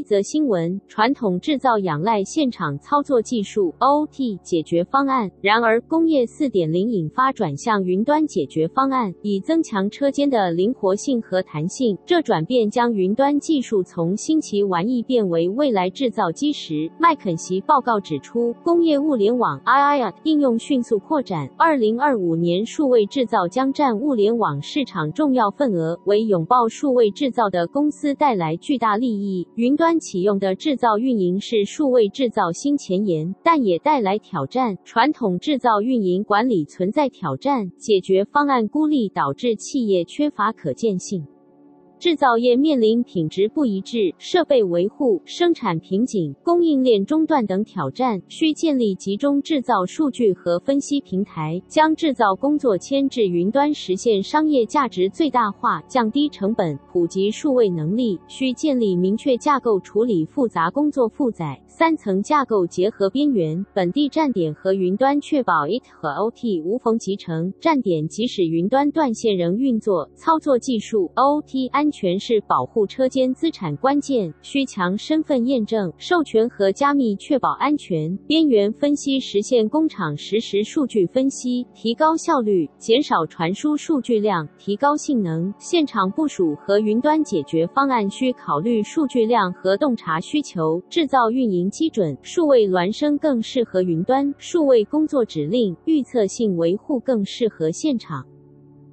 一则新闻：传统制造仰赖现场操作技术 （OT） 解决方案，然而工业4.0引发转向云端解决方案，以增强车间的灵活性和弹性。这转变将云端技术从新奇玩意变为未来制造基石。麦肯锡报告指出，工业物联网 （IIoT） 应用迅速扩展，2025年数位制造将占物联网市场重要份额，为拥抱数位制造的公司带来巨大利益。云端启用的制造运营是数位制造新前沿，但也带来挑战。传统制造运营管理存在挑战，解决方案孤立导致企业缺乏可见性。制造业面临品质不一致、设备维护、生产瓶颈、供应链中断等挑战，需建立集中制造数据和分析平台，将制造工作迁至云端，实现商业价值最大化，降低成本，普及数位能力。需建立明确架构处理复杂工作负载，三层架构结合边缘、本地站点和云端，确保 IT 和 OT 无缝集成。站点即使云端断线仍运作。操作技术 OT 安。安全是保护车间资产关键，需强身份验证、授权和加密确保安全。边缘分析实现工厂实时数据分析，提高效率，减少传输数据量，提高性能。现场部署和云端解决方案需考虑数据量和洞察需求。制造运营基准，数位孪生更适合云端，数位工作指令预测性维护更适合现场。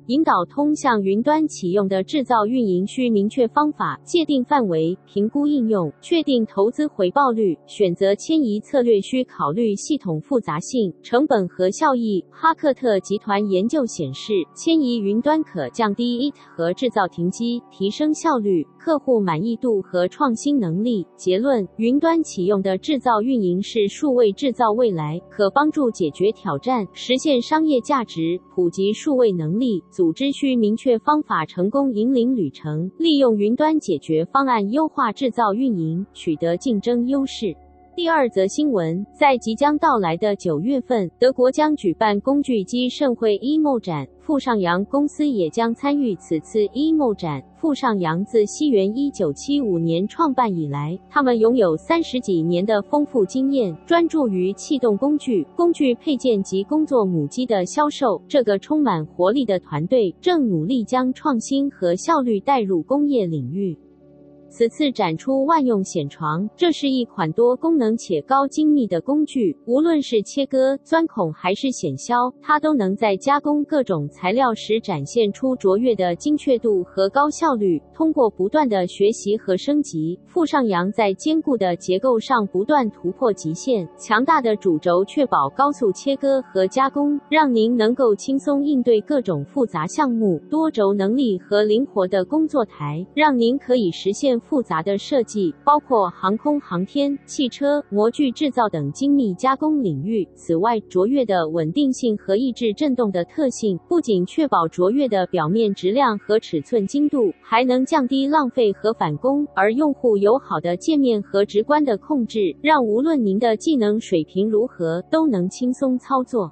引导通向云端启用的制造运营需明确方法、界定范围、评估应用、确定投资回报率。选择迁移策略需考虑系统复杂性、成本和效益。哈克特集团研究显示，迁移云端可降低 IT 和制造停机，提升效率、客户满意度和创新能力。结论：云端启用的制造运营是数位制造未来，可帮助解决挑战，实现商业价值，普及数位能力。组织需明确方法，成功引领旅程，利用云端解决方案优化制造运营，取得竞争优势。第二则新闻，在即将到来的九月份，德国将举办工具机盛会 EMO 展，富上扬公司也将参与此次 EMO 展。富上扬自西元一九七五年创办以来，他们拥有三十几年的丰富经验，专注于气动工具、工具配件及工作母机的销售。这个充满活力的团队正努力将创新和效率带入工业领域。此次展出万用銑床，这是一款多功能且高精密的工具，无论是切割、钻孔还是铣削，它都能在加工各种材料时展现出卓越的精确度和高效率。通过不断的学习和升级，富上扬在坚固的结构上不断突破极限。强大的主轴确保高速切割和加工，让您能够轻松应对各种复杂项目。多轴能力和灵活的工作台，让您可以实现。复杂的设计包括航空航天、汽车、模具制造等精密加工领域。此外，卓越的稳定性和抑制振动的特性，不仅确保卓越的表面质量和尺寸精度，还能降低浪费和返工。而用户友好的界面和直观的控制，让无论您的技能水平如何，都能轻松操作。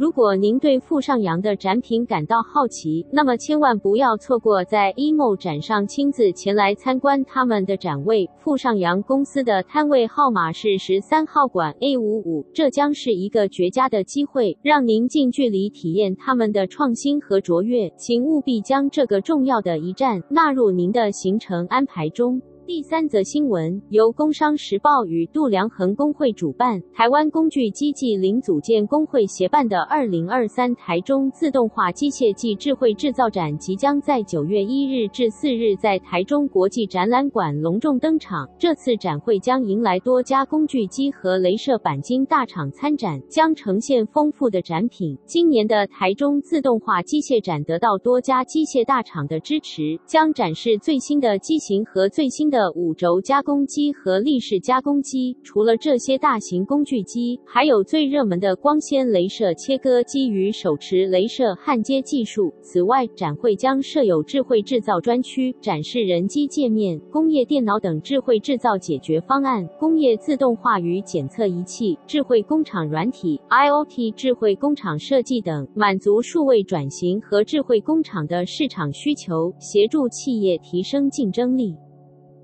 如果您对富上扬的展品感到好奇，那么千万不要错过在 EMO 展上亲自前来参观他们的展位。富上扬公司的摊位号码是十三号馆 A 五五，这将是一个绝佳的机会，让您近距离体验他们的创新和卓越。请务必将这个重要的一站纳入您的行程安排中。第三则新闻由工商时报与度量衡工会主办，台湾工具机暨零组件工会协办的二零二三台中自动化机械暨智慧制造展，即将在九月一日至四日在台中国际展览馆隆重登场。这次展会将迎来多家工具机和镭射钣金大厂参展，将呈现丰富的展品。今年的台中自动化机械展得到多家机械大厂的支持，将展示最新的机型和最新的。的五轴加工机和立式加工机。除了这些大型工具机，还有最热门的光纤镭射切割机与手持镭射焊接技术。此外，展会将设有智慧制造专区，展示人机界面、工业电脑等智慧制造解决方案、工业自动化与检测仪器、智慧工厂软体、IoT 智慧工厂设计等，满足数位转型和智慧工厂的市场需求，协助企业提升竞争力。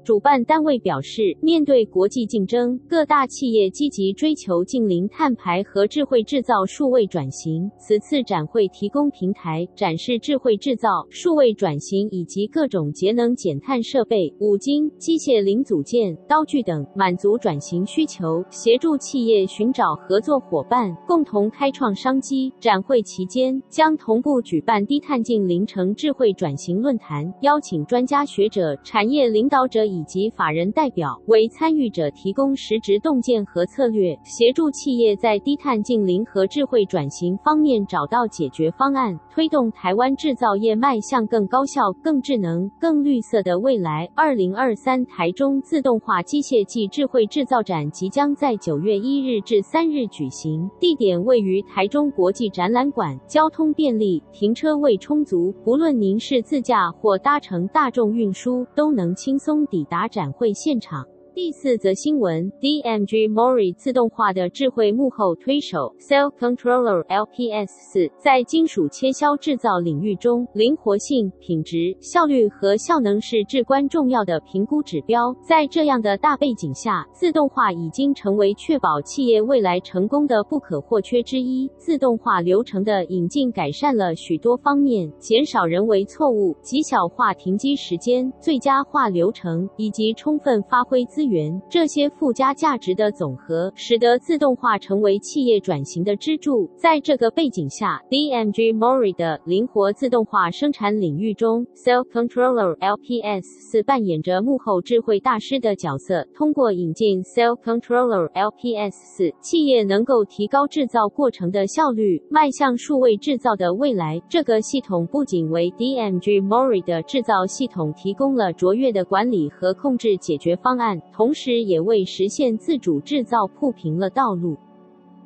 主办单位表示，面对国际竞争，各大企业积极追求近零碳排和智慧制造数位转型。此次展会提供平台，展示智慧制造、数位转型以及各种节能减碳设备、五金、机械零组件、刀具等，满足转型需求，协助企业寻找合作伙伴，共同开创商机。展会期间将同步举办低碳近零城智慧转型论坛，邀请专家学者、产业领导者以以及法人代表为参与者提供实质洞见和策略，协助企业在低碳净零和智慧转型方面找到解决方案，推动台湾制造业迈向更高效、更智能、更绿色的未来。二零二三台中自动化机械暨智慧制造展即将在九月一日至三日举行，地点位于台中国际展览馆，交通便利，停车位充足，不论您是自驾或搭乘大众运输，都能轻松抵达展会现场。第四则新闻：DMG MORI 自动化的智慧幕后推手 Cell Controller LPS 四，在金属切削制造领域中，灵活性、品质、效率和效能是至关重要的评估指标。在这样的大背景下，自动化已经成为确保企业未来成功的不可或缺之一。自动化流程的引进改善了许多方面，减少人为错误，极小化停机时间，最佳化流程，以及充分发挥资源。源这些附加价值的总和，使得自动化成为企业转型的支柱。在这个背景下，DMG MORI 的灵活自动化生产领域中，Cell Controller LPS 四扮演着幕后智慧大师的角色。通过引进 Cell Controller LPS 四，企业能够提高制造过程的效率，迈向数位制造的未来。这个系统不仅为 DMG MORI 的制造系统提供了卓越的管理和控制解决方案。同时，也为实现自主制造铺平了道路。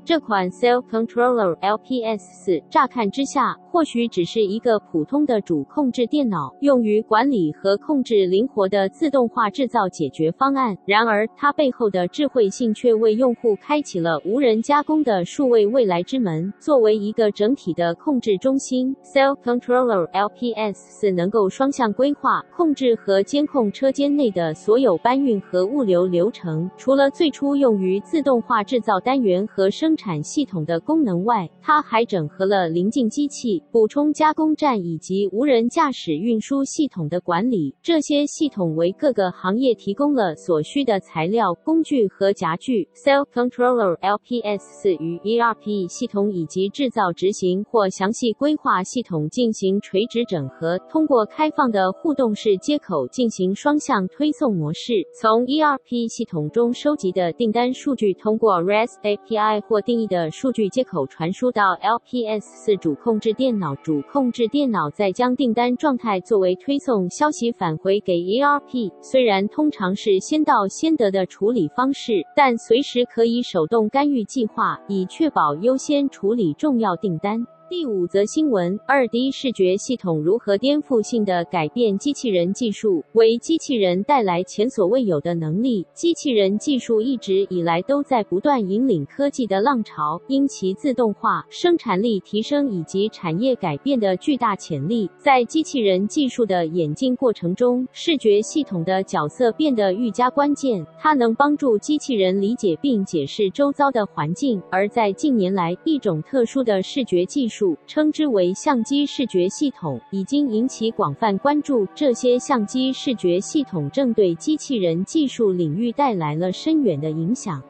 这款 Cell Controller LPS 四，乍看之下，或许只是一个普通的主控制电脑，用于管理和控制灵活的自动化制造解决方案。然而，它背后的智慧性却为用户开启了无人加工的数位未来之门。作为一个整体的控制中心，Cell Controller LPS 四能够双向规划、控制和监控车间内的所有搬运和物流流程。除了最初用于自动化制造单元和生生产系统的功能外，它还整合了临近机器。补充加工站以及无人驾驶运输系统的管理，这些系统为各个行业提供了所需的材料、工具和夹具。Cell Controller LPS 四与 ERP 系统以及制造执行或详细规划系统进行垂直整合，通过开放的互动式接口进行双向推送模式。从 ERP 系统中收集的订单数据，通过 REST API 或定义的数据接口传输到 LPS 四主控制电。脑主控制电脑再将订单状态作为推送消息返回给 ERP。虽然通常是先到先得的处理方式，但随时可以手动干预计划，以确保优先处理重要订单。第五则新闻：二 D 视觉系统如何颠覆性的改变机器人技术，为机器人带来前所未有的能力。机器人技术一直以来都在不断引领科技的浪潮，因其自动化、生产力提升以及产业改变的巨大潜力，在机器人技术的演进过程中，视觉系统的角色变得愈加关键。它能帮助机器人理解并解释周遭的环境，而在近年来，一种特殊的视觉技术。称之为相机视觉系统，已经引起广泛关注。这些相机视觉系统正对机器人技术领域带来了深远的影响。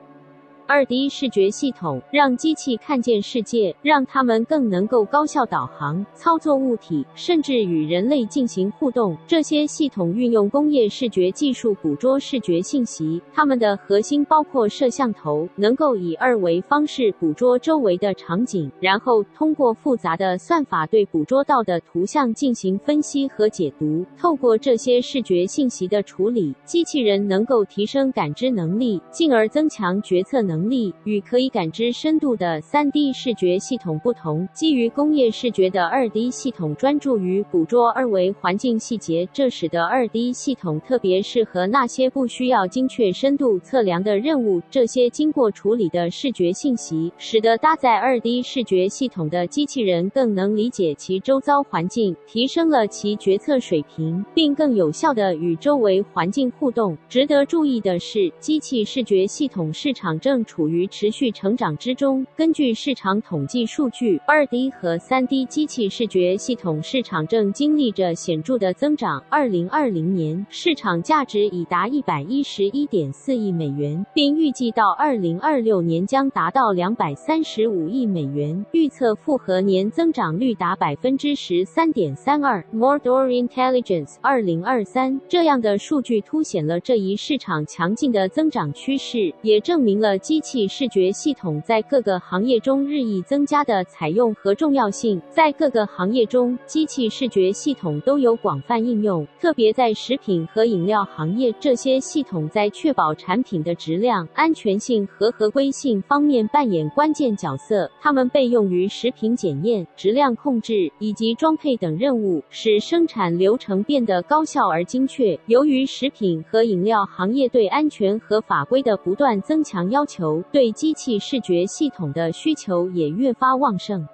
二 D 视觉系统让机器看见世界，让它们更能够高效导航、操作物体，甚至与人类进行互动。这些系统运用工业视觉技术捕捉视觉信息，它们的核心包括摄像头，能够以二维方式捕捉周围的场景，然后通过复杂的算法对捕捉到的图像进行分析和解读。透过这些视觉信息的处理，机器人能够提升感知能力，进而增强决策能力。能力与可以感知深度的 3D 视觉系统不同，基于工业视觉的 2D 系统专注于捕捉二维环境细节，这使得 2D 系统特别适合那些不需要精确深度测量的任务。这些经过处理的视觉信息，使得搭载 2D 视觉系统的机器人更能理解其周遭环境，提升了其决策水平，并更有效地与周围环境互动。值得注意的是，机器视觉系统市场正处于持续成长之中。根据市场统计数据，2D 和 3D 机器视觉系统市场正经历着显著的增长。2020年，市场价值已达111.4亿美元，并预计到2026年将达到235亿美元，预测复合年增长率达百分之十三点三二。Mordor Intelligence 2023这样的数据凸显了这一市场强劲的增长趋势，也证明了机器视觉系统在各个行业中日益增加的采用和重要性。在各个行业中，机器视觉系统都有广泛应用，特别在食品和饮料行业，这些系统在确保产品的质量、安全性和合规性方面扮演关键角色。它们被用于食品检验、质量控制以及装配等任务，使生产流程变得高效而精确。由于食品和饮料行业对安全和法规的不断增强要求，对机器视觉系统的需求也越发旺盛。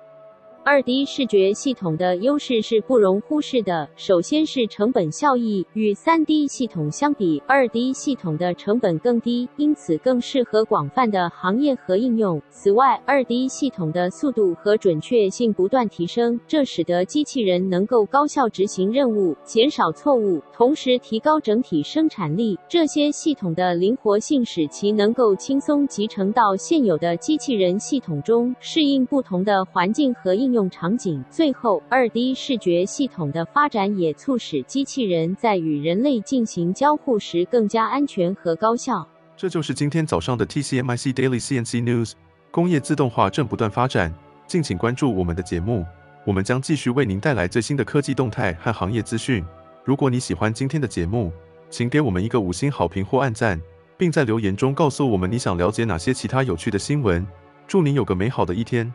二 D 视觉系统的优势是不容忽视的。首先是成本效益，与三 D 系统相比，二 D 系统的成本更低，因此更适合广泛的行业和应用。此外，二 D 系统的速度和准确性不断提升，这使得机器人能够高效执行任务，减少错误，同时提高整体生产力。这些系统的灵活性使其能够轻松集成到现有的机器人系统中，适应不同的环境和应用。用场景。最后，2D 视觉系统的发展也促使机器人在与人类进行交互时更加安全和高效。这就是今天早上的 TCMIC Daily CNC News。工业自动化正不断发展，敬请关注我们的节目，我们将继续为您带来最新的科技动态和行业资讯。如果你喜欢今天的节目，请给我们一个五星好评或按赞，并在留言中告诉我们你想了解哪些其他有趣的新闻。祝您有个美好的一天。